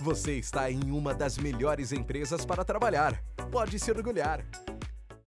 Você está em uma das melhores empresas para trabalhar. Pode se orgulhar.